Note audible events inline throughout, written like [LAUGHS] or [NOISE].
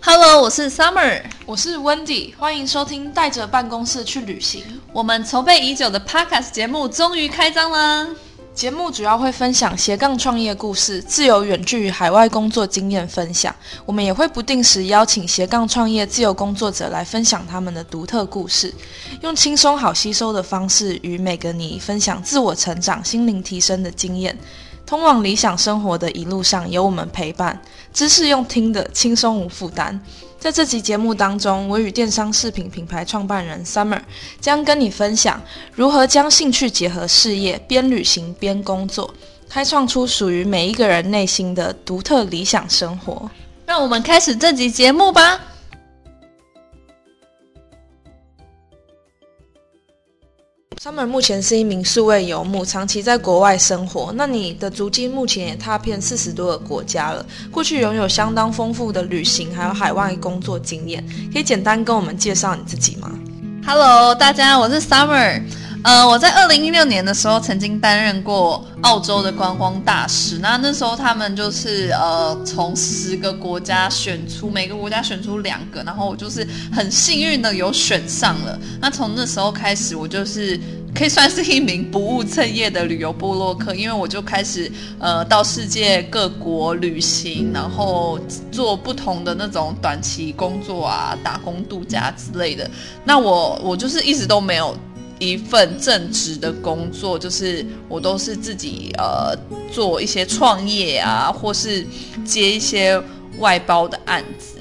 Hello，我是 Summer，我是 Wendy，欢迎收听带着办公室去旅行。我们筹备已久的 Podcast 节目终于开张啦！节目主要会分享斜杠创业故事、自由远距与海外工作经验分享。我们也会不定时邀请斜杠创业自由工作者来分享他们的独特故事，用轻松好吸收的方式与每个你分享自我成长、心灵提升的经验。通往理想生活的一路上，有我们陪伴，知识用听的轻松无负担。在这集节目当中，我与电商饰品品牌创办人 Summer 将跟你分享如何将兴趣结合事业，边旅行边工作，开创出属于每一个人内心的独特理想生活。让我们开始这集节目吧。Summer 目前是一名数位游牧，长期在国外生活。那你的足迹目前也踏遍四十多个国家了，过去拥有相当丰富的旅行还有海外工作经验，可以简单跟我们介绍你自己吗？Hello，大家，我是 Summer。呃，我在二零一六年的时候曾经担任过澳洲的观光大使。那那时候他们就是呃，从十个国家选出每个国家选出两个，然后我就是很幸运的有选上了。那从那时候开始，我就是可以算是一名不务正业的旅游部落客，因为我就开始呃到世界各国旅行，然后做不同的那种短期工作啊、打工度假之类的。那我我就是一直都没有。一份正职的工作，就是我都是自己呃做一些创业啊，或是接一些外包的案子。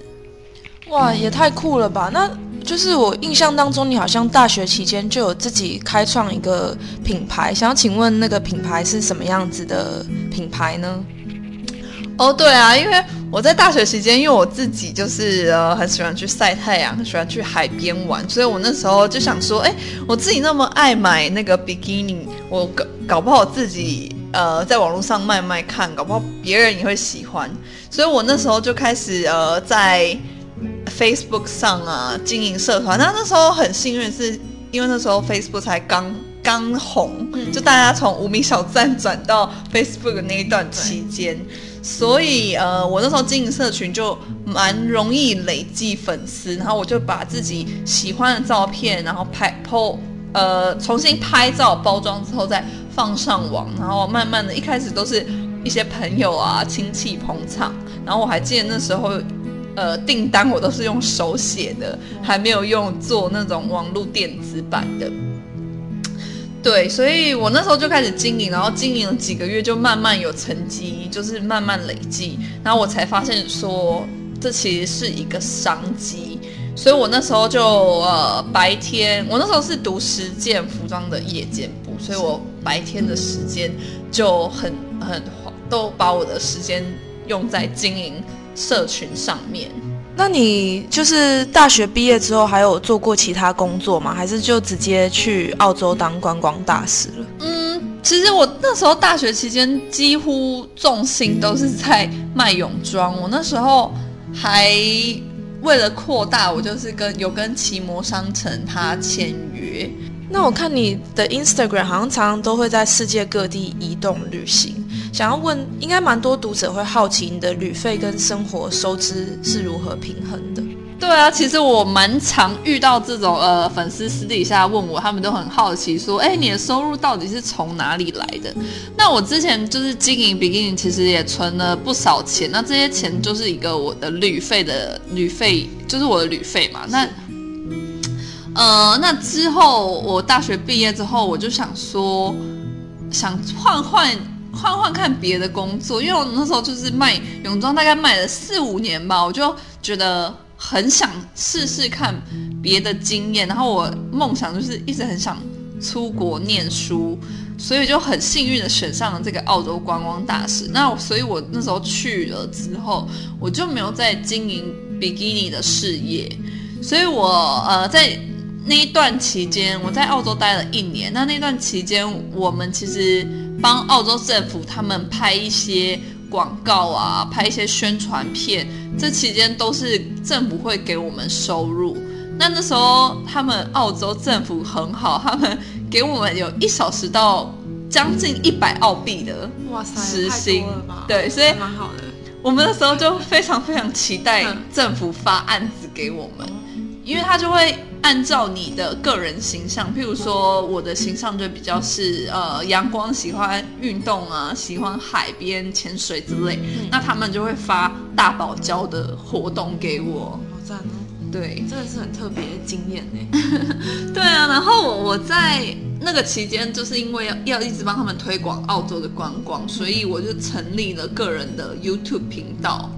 哇，也太酷了吧！那就是我印象当中，你好像大学期间就有自己开创一个品牌，想要请问那个品牌是什么样子的品牌呢？哦，对啊，因为我在大学期间，因为我自己就是呃很喜欢去晒太阳，很喜欢去海边玩，所以我那时候就想说，哎，我自己那么爱买那个比基尼，我搞搞不好自己呃在网络上卖卖看，搞不好别人也会喜欢，所以我那时候就开始呃在 Facebook 上啊经营社团。那那时候很幸运，是因为那时候 Facebook 才刚刚红，就大家从无名小站转到 Facebook 的那一段期间。所以，呃，我那时候经营社群就蛮容易累积粉丝，然后我就把自己喜欢的照片，然后拍 po，呃，重新拍照包装之后再放上网，然后慢慢的，一开始都是一些朋友啊、亲戚捧场，然后我还记得那时候，呃，订单我都是用手写的，还没有用做那种网络电子版的。对，所以我那时候就开始经营，然后经营了几个月，就慢慢有成绩，就是慢慢累积，然后我才发现说这其实是一个商机，所以我那时候就呃白天，我那时候是读实践服装的夜间部，所以我白天的时间就很很都把我的时间用在经营社群上面。那你就是大学毕业之后还有做过其他工作吗？还是就直接去澳洲当观光大使了？嗯，其实我那时候大学期间几乎重心都是在卖泳装。我那时候还为了扩大，我就是跟有跟奇摩商城他签约。那我看你的 Instagram 好像常常都会在世界各地移动旅行。想要问，应该蛮多读者会好奇你的旅费跟生活收支是如何平衡的？对啊，其实我蛮常遇到这种呃粉丝私底下问我，他们都很好奇说，哎，你的收入到底是从哪里来的？那我之前就是经营 Beginning，其实也存了不少钱，那这些钱就是一个我的旅费的旅费，就是我的旅费嘛。那呃，那之后我大学毕业之后，我就想说，想换换。换换看别的工作，因为我那时候就是卖泳装，大概卖了四五年吧，我就觉得很想试试看别的经验。然后我梦想就是一直很想出国念书，所以就很幸运的选上了这个澳洲观光大使。那所以我那时候去了之后，我就没有在经营比基尼的事业，所以我呃在那一段期间，我在澳洲待了一年。那那段期间，我们其实。帮澳洲政府他们拍一些广告啊，拍一些宣传片，这期间都是政府会给我们收入。那那时候他们澳洲政府很好，他们给我们有一小时到将近一百澳币的哇塞时薪，对，所以蛮好的。我们那时候就非常非常期待嗯政府发案子给我们，因为他就会按照你的个人形象，譬如说我的形象就比较是呃阳光，喜欢运动啊，喜欢海边潜水之类，那他们就会发大堡礁的活动给我。好赞哦，对，真的是很特别的经验呢。[LAUGHS] 对啊，然后我我在那个期间，就是因为要要一直帮他们推广澳洲的观光，所以我就成立了个人的 YouTube 频道。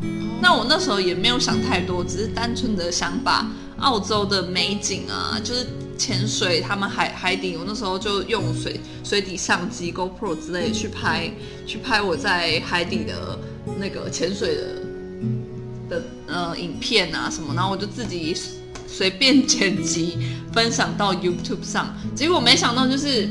那我那时候也没有想太多，只是单纯的想把澳洲的美景啊，就是潜水，他们海海底，我那时候就用水水底相机 GoPro 之类的去拍，去拍我在海底的那个潜水的的呃影片啊什么，然后我就自己随便剪辑分享到 YouTube 上，结果没想到就是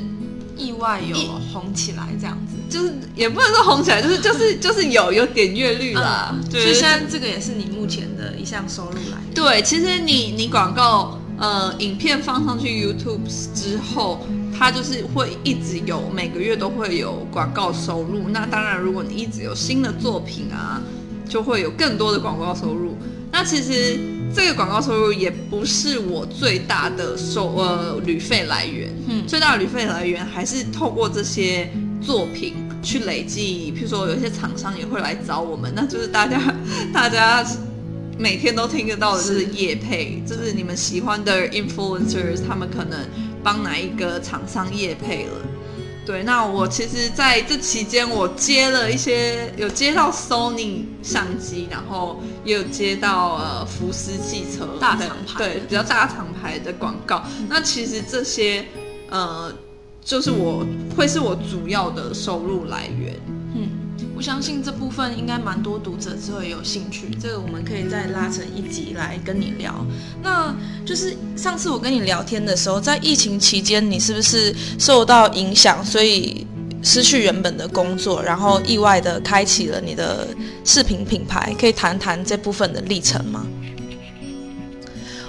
意外有红起来这样子。就是也不能说红起来，就是就是就是有有点阅率啦，对所以现在这个也是你目前的一项收入来源。对，其实你你广告呃影片放上去 YouTube 之后，它就是会一直有每个月都会有广告收入。那当然，如果你一直有新的作品啊，就会有更多的广告收入。那其实这个广告收入也不是我最大的收呃旅费来源，嗯最大的旅费来源还是透过这些作品去累积。譬如说，有一些厂商也会来找我们，那就是大家 [LAUGHS] 大家每天都听得到的就是业配，就是你们喜欢的 influencers，他们可能帮哪一个厂商业配了。对，那我其实在这期间，我接了一些，有接到 Sony 相机，然后也有接到呃福斯汽车大厂牌对，比较大厂牌的广告。那其实这些呃，就是我会是我主要的收入来源。我相信这部分应该蛮多读者之后也有兴趣，这个我们可以再拉成一集来跟你聊。那就是上次我跟你聊天的时候，在疫情期间，你是不是受到影响，所以失去原本的工作，然后意外的开启了你的视频品牌？可以谈谈这部分的历程吗？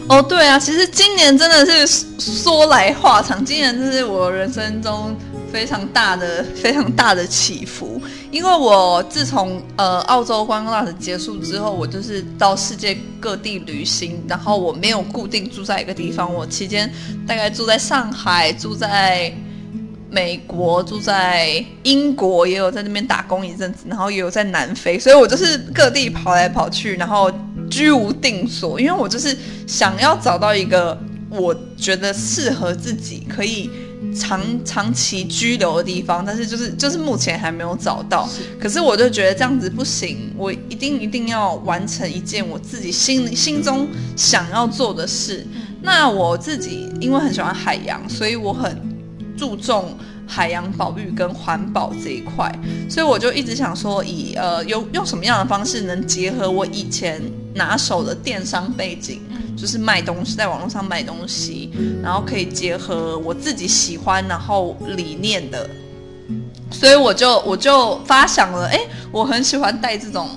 哦，对啊，其实今年真的是说来话长，今年就是我人生中非常大的、非常大的起伏。因为我自从呃澳洲观光大使结束之后，我就是到世界各地旅行，然后我没有固定住在一个地方，我期间大概住在上海，住在。美国住在英国，也有在那边打工一阵子，然后也有在南非，所以我就是各地跑来跑去，然后居无定所，因为我就是想要找到一个我觉得适合自己可以长长期居留的地方，但是就是就是目前还没有找到。可是我就觉得这样子不行，我一定一定要完成一件我自己心里心中想要做的事。那我自己因为很喜欢海洋，所以我很注重海洋保育跟环保这一块，所以我就一直想说以，呃用用什么样的方式能结合我以前拿手的电商背景，就是卖东西，在网络上卖东西，然后可以结合我自己喜欢然后理念的，所以我就我就发想了，哎，我很喜欢带这种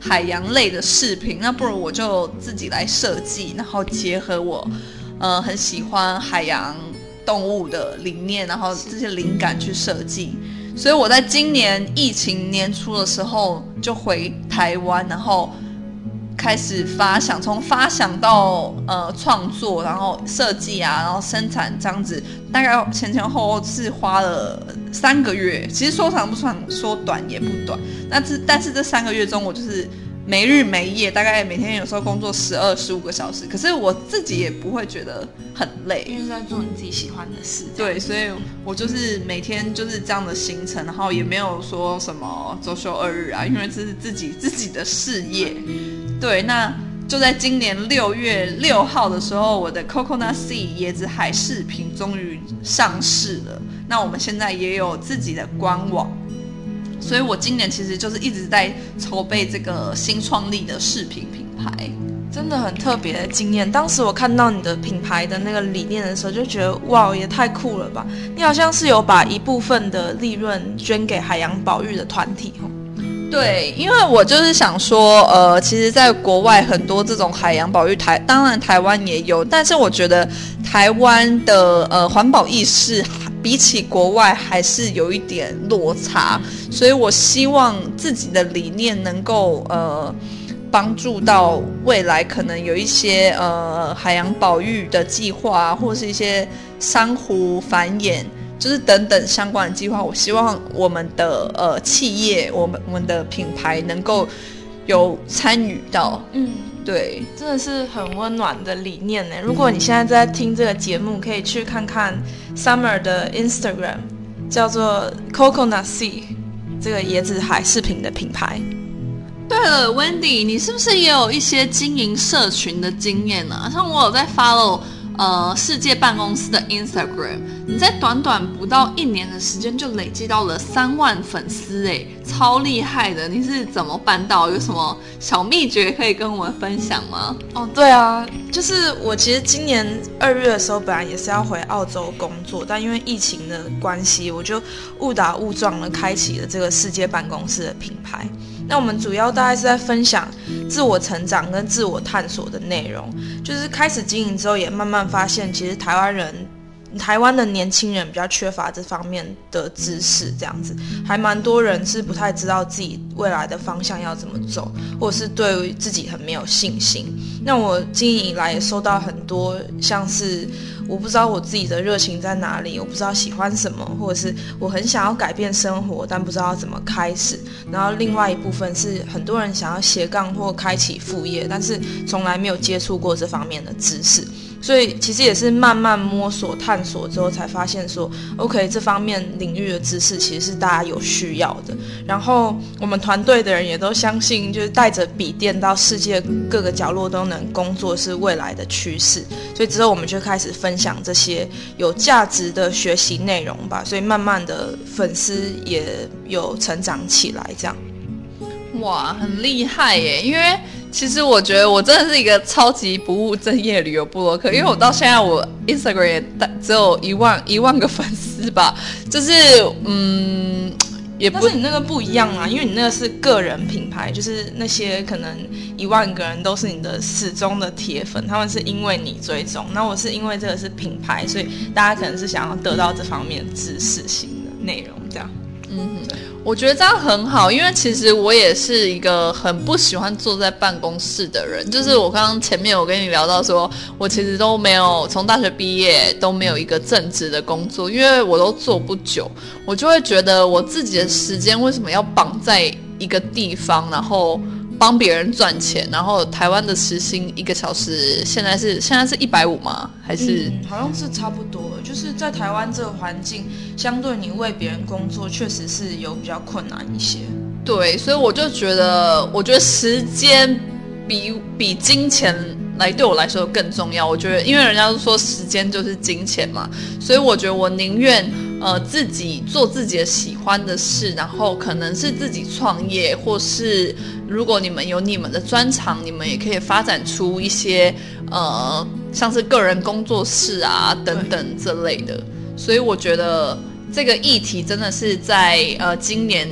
海洋类的饰品，那不如我就自己来设计，然后结合我，呃，很喜欢海洋动物的理念，然后这些灵感去设计。所以我在今年疫情年初的时候就回台湾，然后开始发想，从发想到呃创作，然后设计啊，然后生产这样子，大概前前后后是花了三个月。其实说长不长，说短也不短。那这但是这三个月中，我就是没日没夜，大概每天有时候工作十二十五个小时，可是我自己也不会觉得很累。因为是在做你自己喜欢的事。对，所以我就是每天就是这样的行程，然后也没有说什么周休二日啊，因为这是自己自己的事业。对，那就在今年六月六号的时候，我的 Coconut Sea 椰子海饰品终于上市了。那我们现在也有自己的官网，所以我今年其实就是一直在筹备这个新创立的饰品品牌。真的很特别的经验。当时我看到你的品牌的那个理念的时候，就觉得哇，也太酷了吧！你好像是有把一部分的利润捐给海洋保育的团体。对，因为我就是想说，呃，其实，在国外很多这种海洋保育台，当然台湾也有，但是我觉得台湾的呃环保意识比起国外还是有一点落差，所以我希望自己的理念能够呃帮助到未来可能有一些呃海洋保育的计划，或是一些珊瑚繁衍，就是等等相关的计划。我希望我们的呃企业，我们我们的品牌能够有参与到，嗯。对，真的是很温暖的理念呢。如果你现在在听这个节目，可以去看看 Summer 的 Instagram，叫做 Coconut Sea，这个椰子海饰品的品牌。对了，Wendy，你是不是也有一些经营社群的经验呢？像我有在 follow。呃，世界办公室的 Instagram，你在短短不到一年的时间就累积到了三万粉丝，哎，超厉害的！你是怎么办到？有什么小秘诀可以跟我们分享吗？哦，对啊，就是我其实今年二月的时候，本来也是要回澳洲工作，但因为疫情的关系，我就误打误撞的开启了这个世界办公室的品牌。那我们主要大概是在分享自我成长跟自我探索的内容，就是开始经营之后，也慢慢发现，其实台湾人。台湾的年轻人比较缺乏这方面的知识，这样子还蛮多人是不太知道自己未来的方向要怎么走，或者是对自己很没有信心。那我经营以来也收到很多，像是我不知道我自己的热情在哪里，我不知道喜欢什么，或者是我很想要改变生活，但不知道怎么开始。然后另外一部分是很多人想要斜杠或开启副业，但是从来没有接触过这方面的知识。所以其实也是慢慢摸索探索之后才发现说，OK，这方面领域的知识其实是大家有需要的。然后我们团队的人也都相信，就是带着笔电到世界各个角落都能工作是未来的趋势。所以之后我们就开始分享这些有价值的学习内容吧。所以慢慢的粉丝也有成长起来，这样。哇，很厉害耶！因为其实我觉得我真的是一个超级不务正业旅游部落客，因为我到现在我 Instagram 也只有一万一万个粉丝吧，[LAUGHS] 就是嗯，也不是你那个不一样啊，因为你那个是个人品牌，就是那些可能一万个人都是你的始终的铁粉，他们是因为你追踪，那我是因为这个是品牌，所以大家可能是想要得到这方面知识型的内容，这样，嗯哼。我觉得这样很好，因为其实我也是一个很不喜欢坐在办公室的人。就是我刚刚前面我跟你聊到，说我其实都没有从大学毕业都没有一个正职的工作，因为我都做不久，我就会觉得我自己的时间为什么要绑在一个地方，然后。帮别人赚钱，然后台湾的时薪一个小时现在是现在是一百五吗？还是好像是差不多，就是在台湾这个环境，相对你为别人工作，确实是有比较困难一些。对，所以我就觉得，我觉得时间比比金钱来对我来说更重要。我觉得，因为人家都说时间就是金钱嘛，所以我觉得我宁愿呃自己做自己喜欢的事，然后可能是自己创业，或是。如果你们有你们的专长，你们也可以发展出一些呃，像是个人工作室啊等等这类的。所以我觉得这个议题真的是在呃今年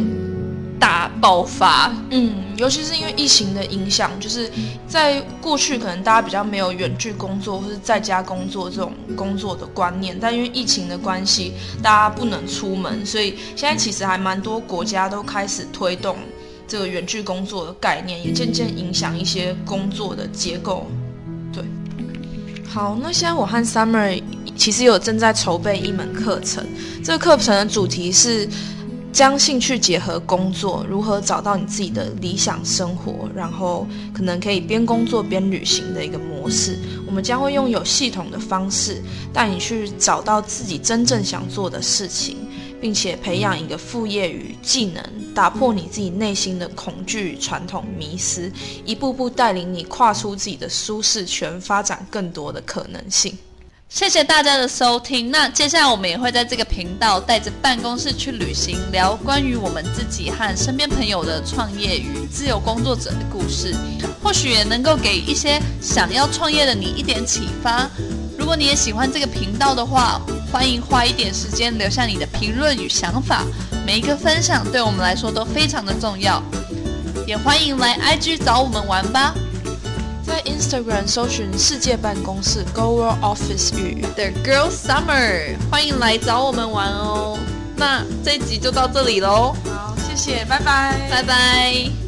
大爆发。嗯，尤其是因为疫情的影响，就是在过去可能大家比较没有远距工作或是在家工作这种工作的观念，但因为疫情的关系，大家不能出门，所以现在其实还蛮多国家都开始推动。这个远距工作的概念也渐渐影响一些工作的结构。对，好，那现在我和 Summer 其实有正在筹备一门课程，这个课程的主题是将兴趣结合工作，如何找到你自己的理想生活，然后可能可以边工作边旅行的一个模式。我们将会用有系统的方式带你去找到自己真正想做的事情。并且培养一个副业与技能，打破你自己内心的恐惧与、传统迷思，一步步带领你跨出自己的舒适圈，发展更多的可能性。谢谢大家的收听。那接下来我们也会在这个频道带着办公室去旅行，聊关于我们自己和身边朋友的创业与自由工作者的故事，或许也能够给一些想要创业的你一点启发。如果你也喜欢这个频道的话，欢迎花一点时间留下你的评论与想法，每一个分享对我们来说都非常的重要。也欢迎来 IG 找我们玩吧。在 Instagram 搜寻世界办公室 Go World Office 与 The Girl Summer，欢迎来找我们玩哦。那这一集就到这里喽，好，谢谢，拜拜，拜拜。